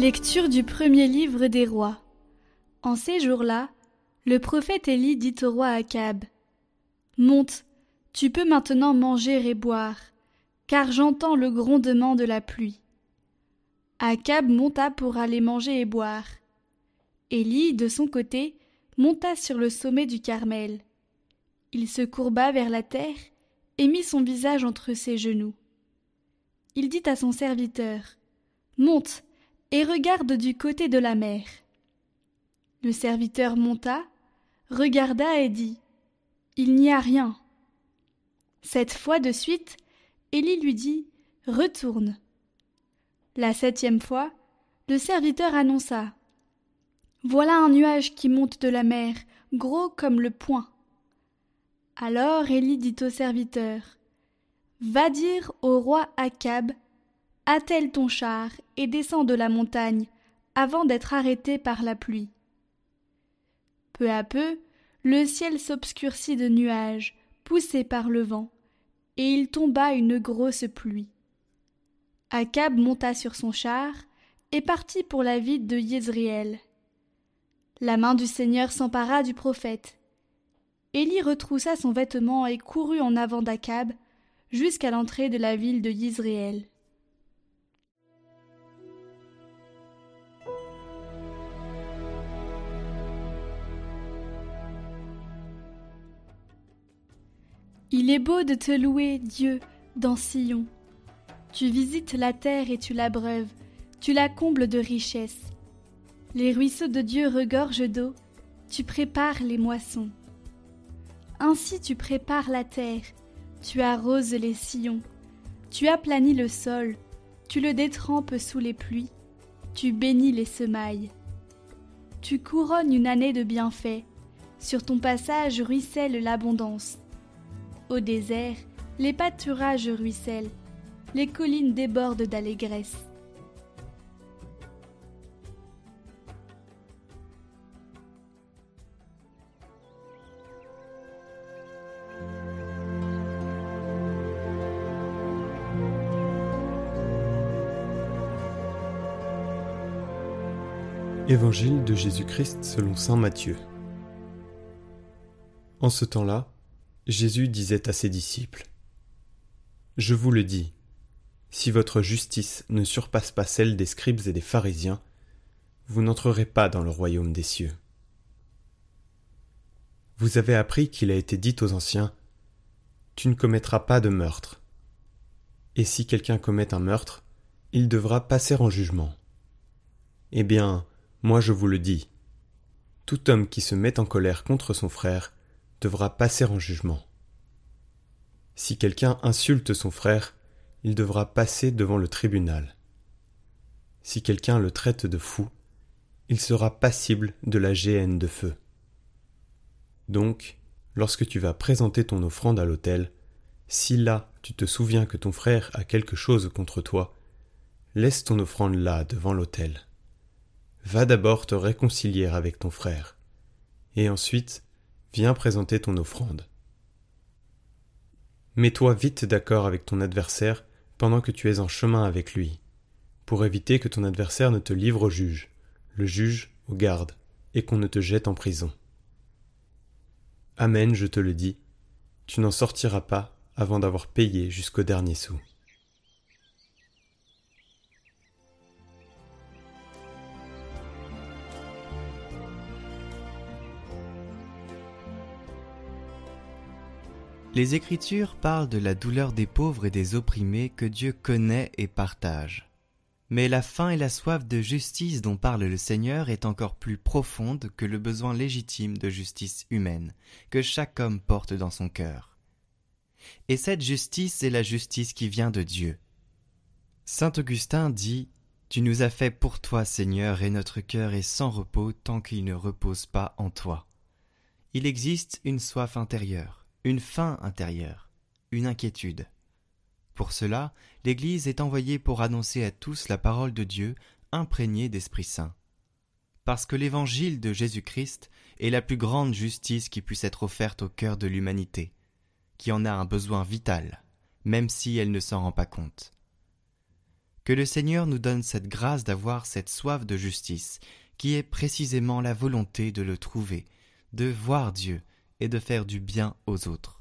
Lecture du premier livre des rois. En ces jours-là, le prophète Élie dit au roi Akab Monte, tu peux maintenant manger et boire, car j'entends le grondement de la pluie. Akab monta pour aller manger et boire. Élie, de son côté, monta sur le sommet du Carmel. Il se courba vers la terre et mit son visage entre ses genoux. Il dit à son serviteur Monte et regarde du côté de la mer. Le serviteur monta, regarda et dit Il n'y a rien. Cette fois de suite, Élie lui dit Retourne. La septième fois, le serviteur annonça Voilà un nuage qui monte de la mer, gros comme le poing. Alors Élie dit au serviteur Va dire au roi Akab Attelle ton char et descends de la montagne avant d'être arrêté par la pluie. Peu à peu, le ciel s'obscurcit de nuages, poussé par le vent, et il tomba une grosse pluie. Akab monta sur son char et partit pour la ville de Yézriel. La main du Seigneur s'empara du prophète. Élie retroussa son vêtement et courut en avant d'Akab jusqu'à l'entrée de la ville de Yisraël. Il est beau de te louer, Dieu, dans Sion. Tu visites la terre et tu l'abreuves, tu la combles de richesses. Les ruisseaux de Dieu regorgent d'eau, tu prépares les moissons. Ainsi tu prépares la terre, tu arroses les sillons, tu aplanis le sol, tu le détrempes sous les pluies, tu bénis les semailles. Tu couronnes une année de bienfaits, sur ton passage ruisselle l'abondance. Au désert, les pâturages ruissellent, les collines débordent d'allégresse. Évangile de Jésus-Christ selon Saint Matthieu. En ce temps-là, Jésus disait à ses disciples Je vous le dis, si votre justice ne surpasse pas celle des scribes et des pharisiens, vous n'entrerez pas dans le royaume des cieux. Vous avez appris qu'il a été dit aux anciens Tu ne commettras pas de meurtre. Et si quelqu'un commet un meurtre, il devra passer en jugement. Eh bien, moi je vous le dis, tout homme qui se met en colère contre son frère devra passer en jugement. Si quelqu'un insulte son frère, il devra passer devant le tribunal. Si quelqu'un le traite de fou, il sera passible de la géhenne de feu. Donc, lorsque tu vas présenter ton offrande à l'autel, si là tu te souviens que ton frère a quelque chose contre toi, laisse ton offrande là devant l'autel. Va d'abord te réconcilier avec ton frère, et ensuite viens présenter ton offrande. Mets-toi vite d'accord avec ton adversaire pendant que tu es en chemin avec lui, pour éviter que ton adversaire ne te livre au juge, le juge au garde, et qu'on ne te jette en prison. Amen, je te le dis, tu n'en sortiras pas avant d'avoir payé jusqu'au dernier sou. Les Écritures parlent de la douleur des pauvres et des opprimés que Dieu connaît et partage. Mais la faim et la soif de justice dont parle le Seigneur est encore plus profonde que le besoin légitime de justice humaine que chaque homme porte dans son cœur. Et cette justice est la justice qui vient de Dieu. Saint Augustin dit Tu nous as fait pour toi, Seigneur, et notre cœur est sans repos tant qu'il ne repose pas en toi. Il existe une soif intérieure une faim intérieure, une inquiétude. Pour cela, l'Église est envoyée pour annoncer à tous la parole de Dieu imprégnée d'Esprit Saint. Parce que l'Évangile de Jésus-Christ est la plus grande justice qui puisse être offerte au cœur de l'humanité, qui en a un besoin vital, même si elle ne s'en rend pas compte. Que le Seigneur nous donne cette grâce d'avoir cette soif de justice, qui est précisément la volonté de le trouver, de voir Dieu et de faire du bien aux autres.